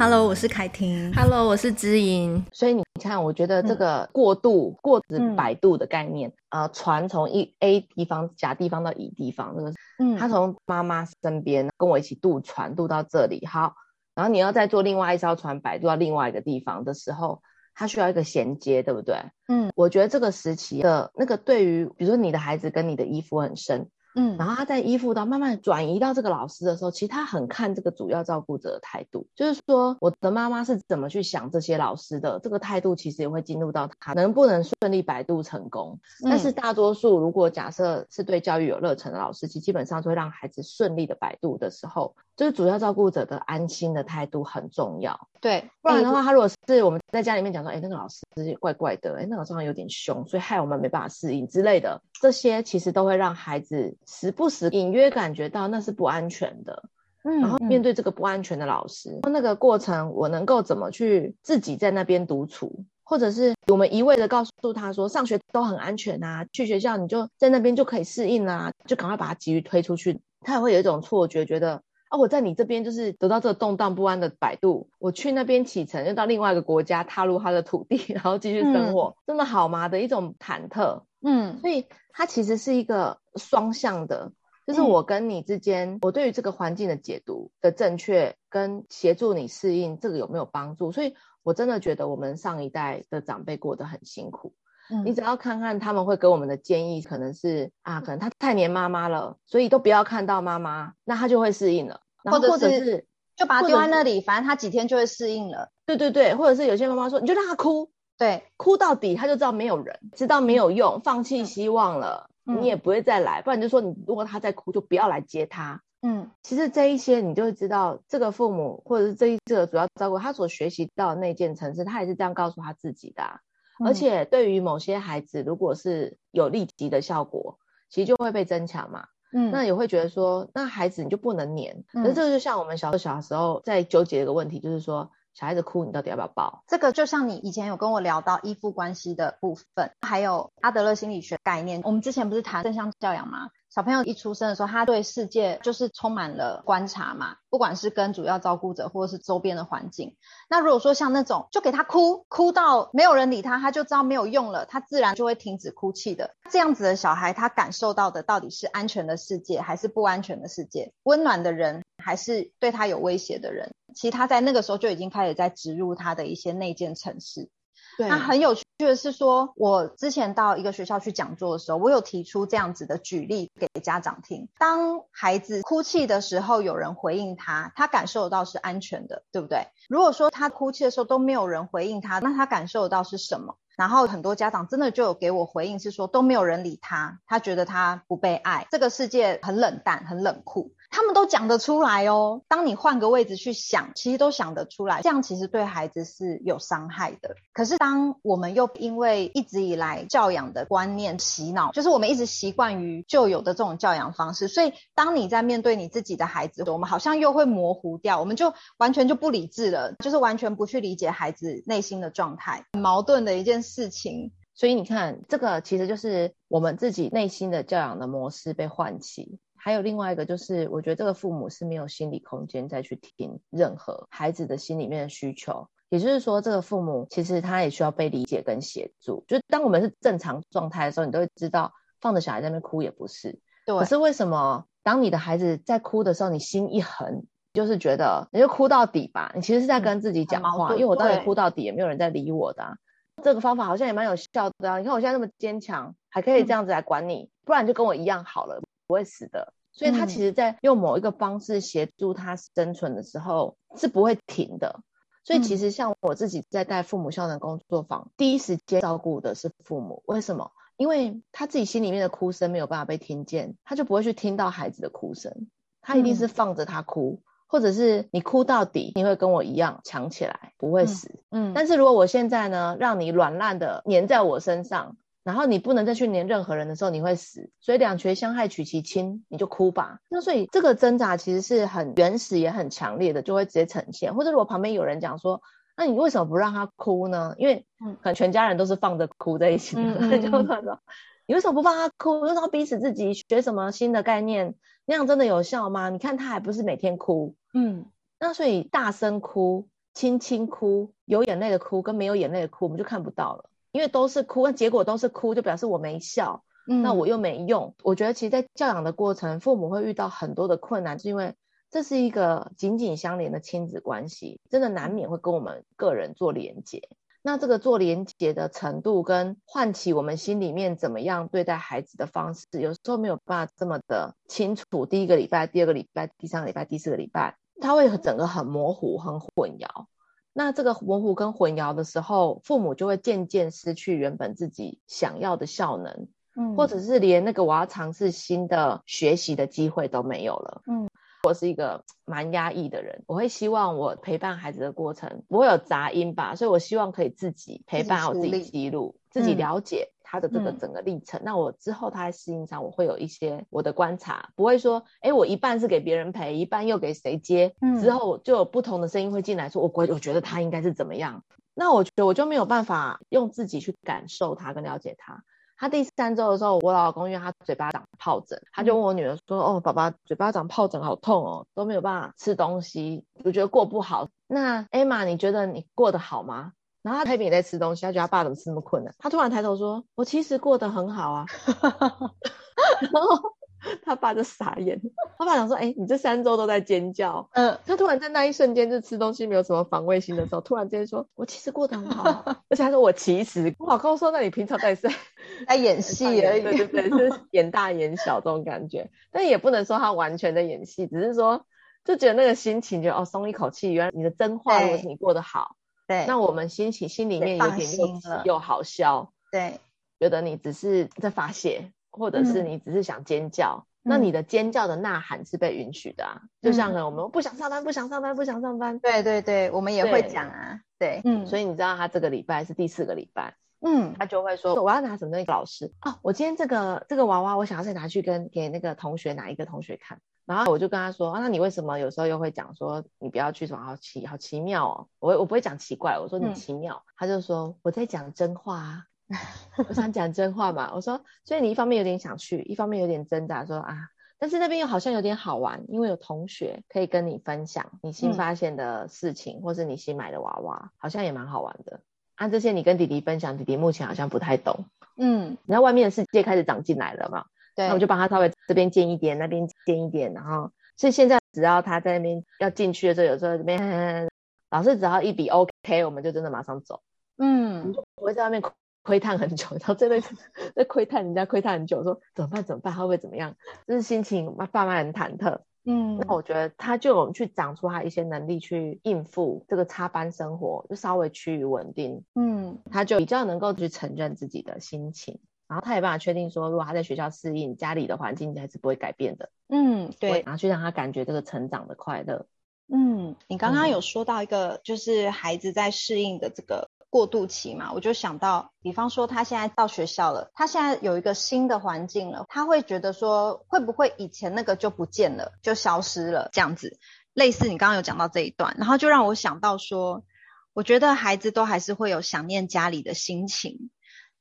Hello，我是凯婷。Hello，我是知音。所以你看，我觉得这个过渡、嗯、过子摆渡的概念，嗯、呃，船从一 A 地方甲地方到乙地方，这个，嗯，他从妈妈身边跟我一起渡船渡到这里，好，然后你要再坐另外一艘船摆渡到另外一个地方的时候，它需要一个衔接，对不对？嗯，我觉得这个时期的那个对于，比如说你的孩子跟你的依附很深。嗯，然后他在依附到慢慢转移到这个老师的时候，其实他很看这个主要照顾者的态度，就是说我的妈妈是怎么去想这些老师的，这个态度其实也会进入到他能不能顺利摆渡成功。嗯、但是大多数如果假设是对教育有热忱的老师，其实基本上就会让孩子顺利的摆渡的时候，就是主要照顾者的安心的态度很重要。对，不然的话，他如果是我们在家里面讲说，哎，那个老师怪怪的，哎，那个老师好像有点凶，所以害我们没办法适应之类的，这些其实都会让孩子时不时隐约感觉到那是不安全的。嗯，然后面对这个不安全的老师，嗯、那个过程我能够怎么去自己在那边独处，或者是我们一味的告诉他说上学都很安全啊，去学校你就在那边就可以适应啊，就赶快把他急于推出去，他也会有一种错觉，觉得。啊，我在你这边就是得到这个动荡不安的摆渡，我去那边启程，又到另外一个国家，踏入他的土地，然后继续生活，嗯、真的好吗？的一种忐忑。嗯，所以它其实是一个双向的，就是我跟你之间，嗯、我对于这个环境的解读的正确，跟协助你适应这个有没有帮助？所以我真的觉得我们上一代的长辈过得很辛苦。嗯、你只要看看他们会给我们的建议，可能是啊，可能他太黏妈妈了，所以都不要看到妈妈，那他就会适应了。然后或者是就把他丢在那里，反正他几天就会适应了。对对对，或者是有些妈妈说，你就让他哭，对，哭到底，他就知道没有人，知道没有用，放弃希望了，嗯、你也不会再来。不然就说你如果他在哭，就不要来接他。嗯，其实这一些你就会知道，这个父母或者是这一这个主要照顾他所学习到的那件程式，他也是这样告诉他自己的、啊。而且对于某些孩子，如果是有立即的效果，其实就会被增强嘛。嗯，那也会觉得说，那孩子你就不能黏。可是这个就像我们小小时候在纠结一个问题，就是说小孩子哭，你到底要不要抱？这个就像你以前有跟我聊到依附关系的部分，还有阿德勒心理学概念。我们之前不是谈正向教养吗？小朋友一出生的时候，他对世界就是充满了观察嘛，不管是跟主要照顾者或者是周边的环境。那如果说像那种就给他哭，哭到没有人理他，他就知道没有用了，他自然就会停止哭泣的。这样子的小孩，他感受到的到底是安全的世界，还是不安全的世界？温暖的人，还是对他有威胁的人？其实他在那个时候就已经开始在植入他的一些内建程式。对，那很有趣的是说，我之前到一个学校去讲座的时候，我有提出这样子的举例给家长听。当孩子哭泣的时候，有人回应他，他感受到是安全的，对不对？如果说他哭泣的时候都没有人回应他，那他感受到是什么？然后很多家长真的就有给我回应，是说都没有人理他，他觉得他不被爱，这个世界很冷淡，很冷酷。他们都讲得出来哦。当你换个位置去想，其实都想得出来。这样其实对孩子是有伤害的。可是当我们又因为一直以来教养的观念洗脑，就是我们一直习惯于旧有的这种教养方式，所以当你在面对你自己的孩子，我们好像又会模糊掉，我们就完全就不理智了，就是完全不去理解孩子内心的状态，很矛盾的一件事情。所以你看，这个其实就是我们自己内心的教养的模式被唤起。还有另外一个，就是我觉得这个父母是没有心理空间再去听任何孩子的心里面的需求，也就是说，这个父母其实他也需要被理解跟协助。就当我们是正常状态的时候，你都会知道放着小孩在那边哭也不是。对。可是为什么当你的孩子在哭的时候，你心一横，就是觉得你就哭到底吧？你其实是在跟自己讲话，嗯、因为我到底哭到底也没有人在理我的、啊。这个方法好像也蛮有效的啊！你看我现在那么坚强，还可以这样子来管你，嗯、不然就跟我一样好了。不会死的，所以他其实，在用某一个方式协助他生存的时候，是不会停的。所以其实像我自己在带父母效能工作坊，嗯、第一时间照顾的是父母。为什么？因为他自己心里面的哭声没有办法被听见，他就不会去听到孩子的哭声。他一定是放着他哭，嗯、或者是你哭到底，你会跟我一样强起来，不会死。嗯。嗯，但是如果我现在呢，让你软烂的粘在我身上。然后你不能再去黏任何人的时候，你会死。所以两权相害取其轻，你就哭吧。那所以这个挣扎其实是很原始也很强烈的，就会直接呈现。或者如果旁边有人讲说，那你为什么不让他哭呢？因为可能全家人都是放着哭在一起的，嗯、就说你为什么不帮他哭？为什么逼死自己学什么新的概念？那样真的有效吗？你看他还不是每天哭。嗯，那所以大声哭。轻轻哭，有眼泪的哭跟没有眼泪的哭，我们就看不到了，因为都是哭，那结果都是哭，就表示我没笑，嗯，那我又没用。我觉得其实，在教养的过程，父母会遇到很多的困难，是因为这是一个紧紧相连的亲子关系，真的难免会跟我们个人做连接。那这个做连接的程度，跟唤起我们心里面怎么样对待孩子的方式，有时候没有办法这么的清楚。第一个礼拜、第二个礼拜、第三个礼拜、第四个礼拜，它会整个很模糊、很混淆。那这个模糊跟混淆的时候，父母就会渐渐失去原本自己想要的效能，嗯，或者是连那个我要尝试新的学习的机会都没有了，嗯。我是一个蛮压抑的人，我会希望我陪伴孩子的过程不会有杂音吧，所以我希望可以自己陪伴，我自己记录，自己了解他的这个整个历程。嗯、那我之后他在适应上，我会有一些我的观察，不会说，哎，我一半是给别人陪，一半又给谁接，嗯、之后就有不同的声音会进来说，我我我觉得他应该是怎么样，那我觉得我就没有办法用自己去感受他跟了解他。他第三周的时候，我老公因为他嘴巴长疱疹，他就问我女儿说：“哦，爸爸嘴巴长疱疹，好痛哦，都没有办法吃东西，我觉得过不好。”那 Emma，你觉得你过得好吗？然后他那边也在吃东西，他觉得他爸怎么吃那么困难？他突然抬头说：“我其实过得很好啊。” 然后。他爸就傻眼，他爸想说：“哎、欸，你这三周都在尖叫。”嗯，他突然在那一瞬间，就吃东西没有什么防卫心的时候，突然之间说：“我其实过得很好。”而且他说：“我其实……”我老公说：“那你平常在 在在演戏而已，对对对，就是演大演小这种感觉。但也不能说他完全在演戏，只是说就觉得那个心情就，就哦松一口气。原来你的真话，如果是你过得好，对，那我们心情心里面有点又又好笑，对，觉得你只是在发泄。或者是你只是想尖叫，嗯、那你的尖叫的呐喊是被允许的啊。嗯、就像我们不想上班，不想上班，不想上班。对对对，我们也会讲啊。对，嗯，所以你知道他这个礼拜是第四个礼拜，嗯，他就会说我要拿什么东西给老师哦，我今天这个这个娃娃，我想要再拿去跟给那个同学哪一个同学看。然后我就跟他说啊，那你为什么有时候又会讲说你不要去什么好奇好奇妙哦？我我不会讲奇怪，我说你奇妙。嗯、他就说我在讲真话啊。我想讲真话嘛，我说，所以你一方面有点想去，一方面有点挣扎，说啊，但是那边又好像有点好玩，因为有同学可以跟你分享你新发现的事情，嗯、或是你新买的娃娃，好像也蛮好玩的。按、啊、这些你跟弟弟分享，弟弟目前好像不太懂，嗯，然后外面的世界开始长进来了嘛，对，那我就帮他稍微这边建一点，那边建一点，然后，所以现在只要他在那边要进去的时候，有时候这边老师只要一笔 OK，我们就真的马上走，嗯，我会在外面。窥探很久，然后这辈子在窥探人家窥探很久，说怎么办？怎么办？他会怎么样？就是心情慢慢很忐忑。嗯，那我觉得他就有去长出他一些能力去应付这个插班生活，就稍微趋于稳定。嗯，他就比较能够去承认自己的心情，然后他也办法确定说，如果他在学校适应，家里的环境还是不会改变的。嗯，对，然后去让他感觉这个成长的快乐。嗯，你刚刚有说到一个，就是孩子在适应的这个。过渡期嘛，我就想到，比方说他现在到学校了，他现在有一个新的环境了，他会觉得说，会不会以前那个就不见了，就消失了这样子？类似你刚刚有讲到这一段，然后就让我想到说，我觉得孩子都还是会有想念家里的心情，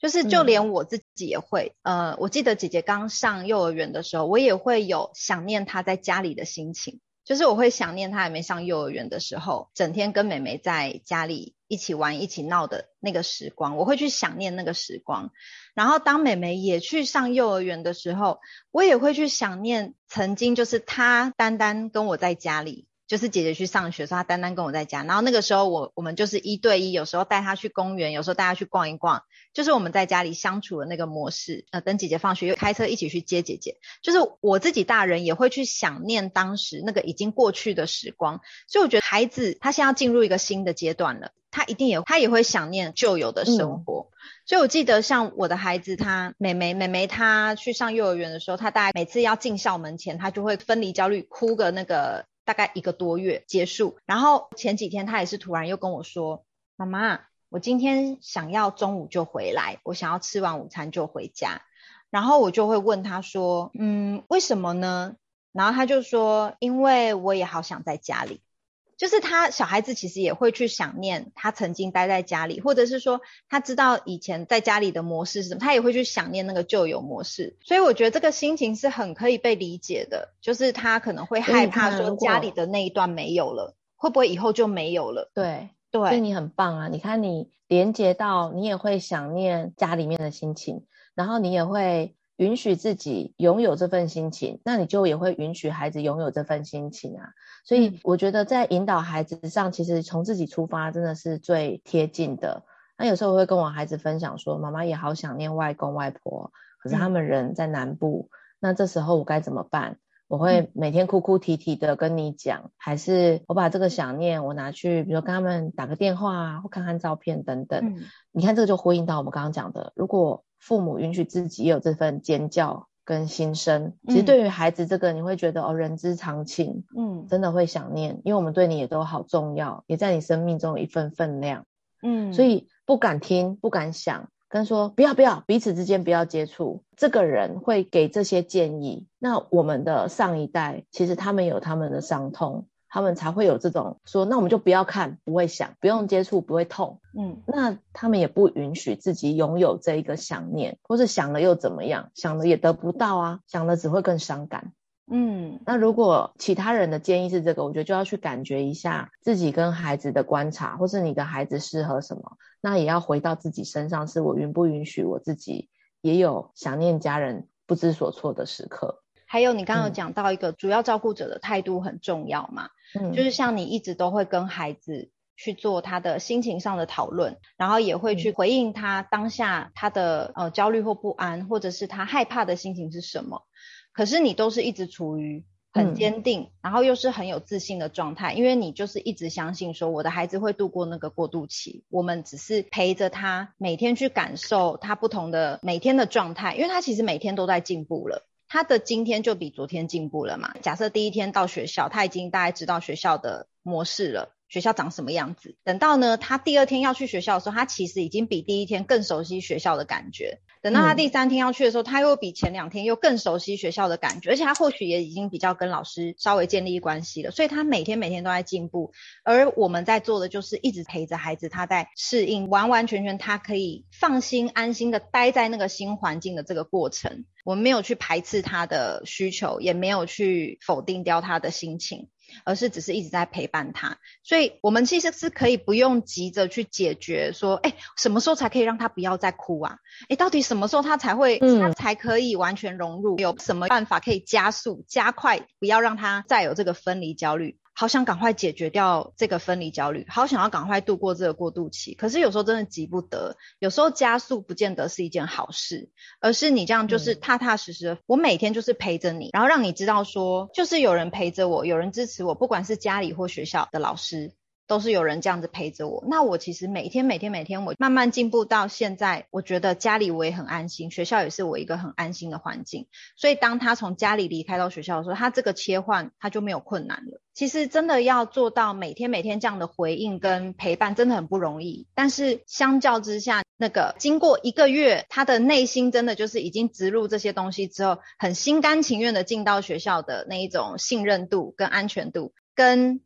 就是就连我自己也会，嗯、呃，我记得姐姐刚上幼儿园的时候，我也会有想念她在家里的心情。就是我会想念她还没上幼儿园的时候，整天跟妹妹在家里一起玩、一起闹的那个时光，我会去想念那个时光。然后当妹妹也去上幼儿园的时候，我也会去想念曾经就是她单单跟我在家里。就是姐姐去上学的时候，她单单跟我在家，然后那个时候我我们就是一对一，有时候带她去公园，有时候带她去逛一逛，就是我们在家里相处的那个模式。呃，等姐姐放学又开车一起去接姐姐，就是我自己大人也会去想念当时那个已经过去的时光。所以我觉得孩子他现在要进入一个新的阶段了，他一定也他也会想念旧有的生活。嗯、所以我记得像我的孩子，他妹妹妹妹她去上幼儿园的时候，她大概每次要进校门前，她就会分离焦虑，哭个那个。大概一个多月结束，然后前几天他也是突然又跟我说：“妈妈，我今天想要中午就回来，我想要吃完午餐就回家。”然后我就会问他说：“嗯，为什么呢？”然后他就说：“因为我也好想在家里。”就是他小孩子其实也会去想念他曾经待在家里，或者是说他知道以前在家里的模式是什么，他也会去想念那个旧有模式。所以我觉得这个心情是很可以被理解的，就是他可能会害怕说家里的那一段没有了。会不会以后就没有了？对对，所以你很棒啊！你看你连接到，你也会想念家里面的心情，然后你也会允许自己拥有这份心情，那你就也会允许孩子拥有这份心情啊。所以我觉得在引导孩子上，其实从自己出发真的是最贴近的。那有时候我会跟我孩子分享说，妈妈也好想念外公外婆，可是他们人在南部，嗯、那这时候我该怎么办？我会每天哭哭啼啼的跟你讲，还是我把这个想念我拿去，比如说跟他们打个电话啊，或看看照片等等。嗯、你看这个就呼应到我们刚刚讲的，如果父母允许自己也有这份尖叫跟心声，其实对于孩子这个你会觉得哦，人之常情，嗯，真的会想念，因为我们对你也都好重要，也在你生命中有一份分量，嗯，所以不敢听，不敢想。跟说不要不要，彼此之间不要接触。这个人会给这些建议。那我们的上一代其实他们有他们的伤痛，他们才会有这种说，那我们就不要看，不会想，不用接触，不会痛。嗯，那他们也不允许自己拥有这一个想念，或是想了又怎么样？想了也得不到啊，想了只会更伤感。嗯，那如果其他人的建议是这个，我觉得就要去感觉一下自己跟孩子的观察，或是你的孩子适合什么，那也要回到自己身上，是我允不允许我自己也有想念家人、不知所措的时刻。还有你刚刚有讲到一个主要照顾者的态度很重要嘛，嗯，就是像你一直都会跟孩子去做他的心情上的讨论，然后也会去回应他当下他的呃焦虑或不安，或者是他害怕的心情是什么。可是你都是一直处于很坚定，嗯、然后又是很有自信的状态，因为你就是一直相信说我的孩子会度过那个过渡期，我们只是陪着他每天去感受他不同的每天的状态，因为他其实每天都在进步了，他的今天就比昨天进步了嘛。假设第一天到学校，他已经大概知道学校的模式了。学校长什么样子？等到呢，他第二天要去学校的时候，他其实已经比第一天更熟悉学校的感觉。等到他第三天要去的时候，他又比前两天又更熟悉学校的感觉，而且他或许也已经比较跟老师稍微建立关系了。所以他每天每天都在进步。而我们在做的就是一直陪着孩子，他在适应，完完全全他可以放心安心的待在那个新环境的这个过程。我们没有去排斥他的需求，也没有去否定掉他的心情。而是只是一直在陪伴他，所以我们其实是可以不用急着去解决说，哎，什么时候才可以让他不要再哭啊？哎，到底什么时候他才会，嗯，他才可以完全融入？有什么办法可以加速、加快，不要让他再有这个分离焦虑？好想赶快解决掉这个分离焦虑，好想要赶快度过这个过渡期。可是有时候真的急不得，有时候加速不见得是一件好事，而是你这样就是踏踏实实的，我每天就是陪着你，然后让你知道说，就是有人陪着我，有人支持我，不管是家里或学校的老师。都是有人这样子陪着我，那我其实每天每天每天，我慢慢进步到现在，我觉得家里我也很安心，学校也是我一个很安心的环境。所以当他从家里离开到学校的时候，他这个切换他就没有困难了。其实真的要做到每天每天这样的回应跟陪伴，真的很不容易。但是相较之下，那个经过一个月，他的内心真的就是已经植入这些东西之后，很心甘情愿的进到学校的那一种信任度跟安全度跟。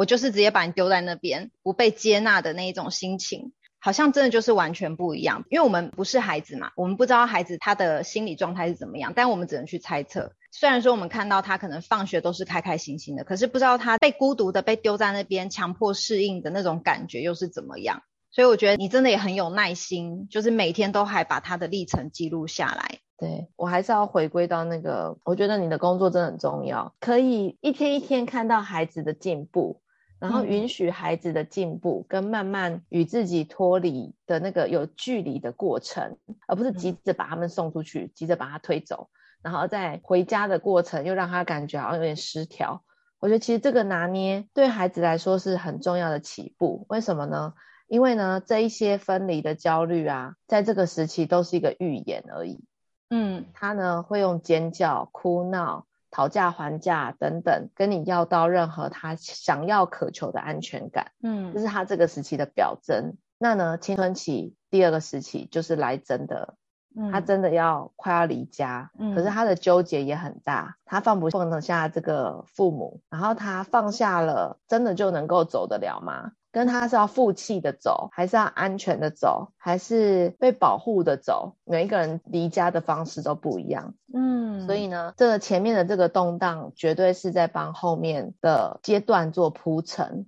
我就是直接把你丢在那边，不被接纳的那一种心情，好像真的就是完全不一样。因为我们不是孩子嘛，我们不知道孩子他的心理状态是怎么样，但我们只能去猜测。虽然说我们看到他可能放学都是开开心心的，可是不知道他被孤独的被丢在那边，强迫适应的那种感觉又是怎么样。所以我觉得你真的也很有耐心，就是每天都还把他的历程记录下来。对，我还是要回归到那个，我觉得你的工作真的很重要，可以一天一天看到孩子的进步。然后允许孩子的进步，跟慢慢与自己脱离的那个有距离的过程，而不是急着把他们送出去，急着把他推走，然后在回家的过程又让他感觉好像有点失调。我觉得其实这个拿捏对孩子来说是很重要的起步。为什么呢？因为呢，这一些分离的焦虑啊，在这个时期都是一个预演而已。嗯，他呢会用尖叫、哭闹。讨价还价等等，跟你要到任何他想要渴求的安全感，嗯，这是他这个时期的表征。那呢，青春期第二个时期就是来真的，嗯，他真的要快要离家，嗯，可是他的纠结也很大，他放不放得下这个父母，然后他放下了，真的就能够走得了吗？跟他是要负气的走，还是要安全的走，还是被保护的走，每一个人离家的方式都不一样。嗯，所以呢，这个前面的这个动荡，绝对是在帮后面的阶段做铺陈。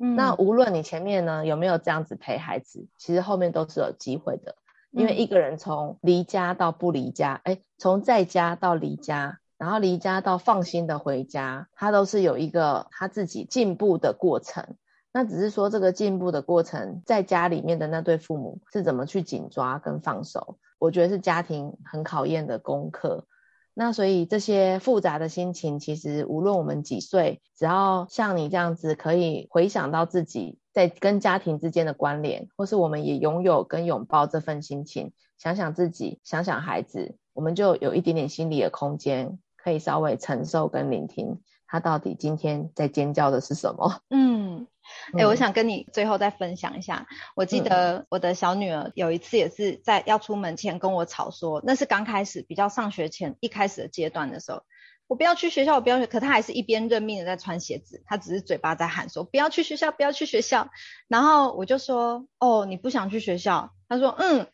嗯，那无论你前面呢有没有这样子陪孩子，其实后面都是有机会的。因为一个人从离家到不离家，哎，从在家到离家，然后离家到放心的回家，他都是有一个他自己进步的过程。那只是说这个进步的过程，在家里面的那对父母是怎么去紧抓跟放手，我觉得是家庭很考验的功课。那所以这些复杂的心情，其实无论我们几岁，只要像你这样子可以回想到自己在跟家庭之间的关联，或是我们也拥有跟拥抱这份心情，想想自己，想想孩子，我们就有一点点心理的空间，可以稍微承受跟聆听他到底今天在尖叫的是什么。嗯。哎、欸，我想跟你最后再分享一下。我记得我的小女儿有一次也是在要出门前跟我吵说，那是刚开始比较上学前一开始的阶段的时候，我不要去学校，我不要去。可她还是一边认命的在穿鞋子，她只是嘴巴在喊说不要去学校，不要去学校。然后我就说哦，你不想去学校？她说嗯。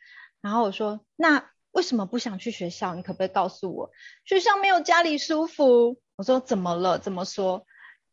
然后我说那为什么不想去学校？你可不可以告诉我？学校没有家里舒服。我说怎么了？怎么说？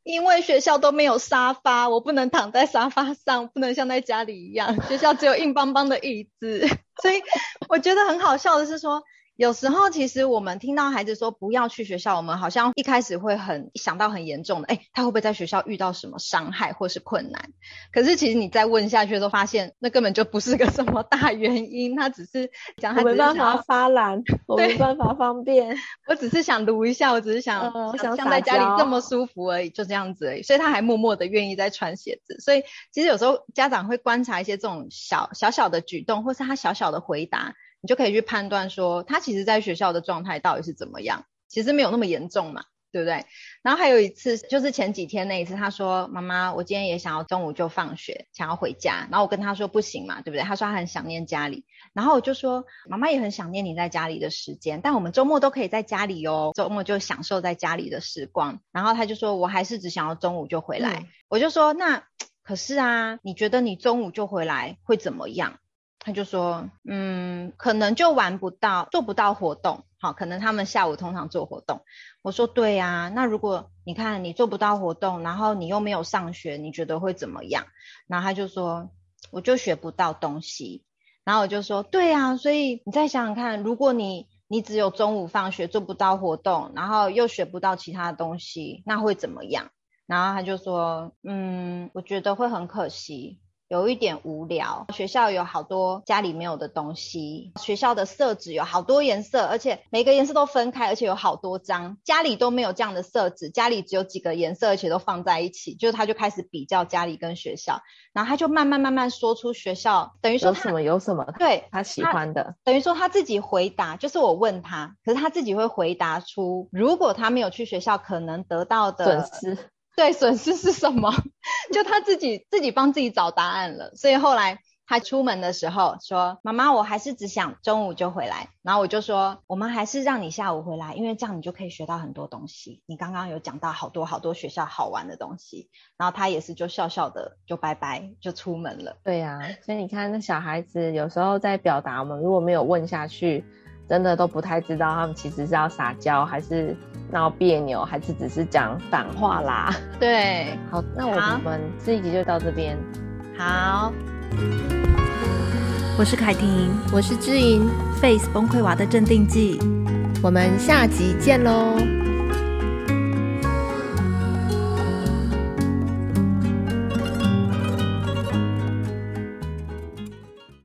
因为学校都没有沙发，我不能躺在沙发上，不能像在家里一样。学校只有硬邦邦的椅子，所以我觉得很好笑的是说。有时候，其实我们听到孩子说不要去学校，我们好像一开始会很想到很严重的，哎，他会不会在学校遇到什么伤害或是困难？可是其实你再问下去的时候，发现那根本就不是个什么大原因，他只是讲他没办法发懒，我没办法方便，我只是想卢一下，我只是想，呃、想像在家里这么舒服而已，就这样子而已。所以他还默默的愿意在穿鞋子。所以其实有时候家长会观察一些这种小小小的举动，或是他小小的回答。你就可以去判断说，他其实在学校的状态到底是怎么样，其实没有那么严重嘛，对不对？然后还有一次，就是前几天那一次，他说：“妈妈，我今天也想要中午就放学，想要回家。”然后我跟他说：“不行嘛，对不对？”他说他很想念家里。然后我就说：“妈妈也很想念你在家里的时间，但我们周末都可以在家里哦，周末就享受在家里的时光。”然后他就说：“我还是只想要中午就回来。嗯”我就说：“那可是啊，你觉得你中午就回来会怎么样？”他就说，嗯，可能就玩不到，做不到活动，好，可能他们下午通常做活动。我说，对呀，那如果你看你做不到活动，然后你又没有上学，你觉得会怎么样？然后他就说，我就学不到东西。然后我就说，对呀，所以你再想想看，如果你你只有中午放学做不到活动，然后又学不到其他的东西，那会怎么样？然后他就说，嗯，我觉得会很可惜。有一点无聊，学校有好多家里没有的东西，学校的色纸有好多颜色，而且每个颜色都分开，而且有好多张，家里都没有这样的色纸，家里只有几个颜色，而且都放在一起，就是他就开始比较家里跟学校，然后他就慢慢慢慢说出学校，等于说有什么有什么，对，他喜欢的，等于说他自己回答，就是我问他，可是他自己会回答出，如果他没有去学校，可能得到的损失。对，损失是什么？就他自己自己帮自己找答案了。所以后来他出门的时候说：“妈妈，我还是只想中午就回来。”然后我就说：“我们还是让你下午回来，因为这样你就可以学到很多东西。你刚刚有讲到好多好多学校好玩的东西。”然后他也是就笑笑的就拜拜就出门了。对呀、啊，所以你看那小孩子有时候在表达，我们如果没有问下去。真的都不太知道他们其实是要撒娇，还是闹别扭，还是只是讲反话啦？对，好，那我们这一集就到这边。好，我是凯婷，我是志莹，Face 崩溃娃的镇定剂，我们下集见喽。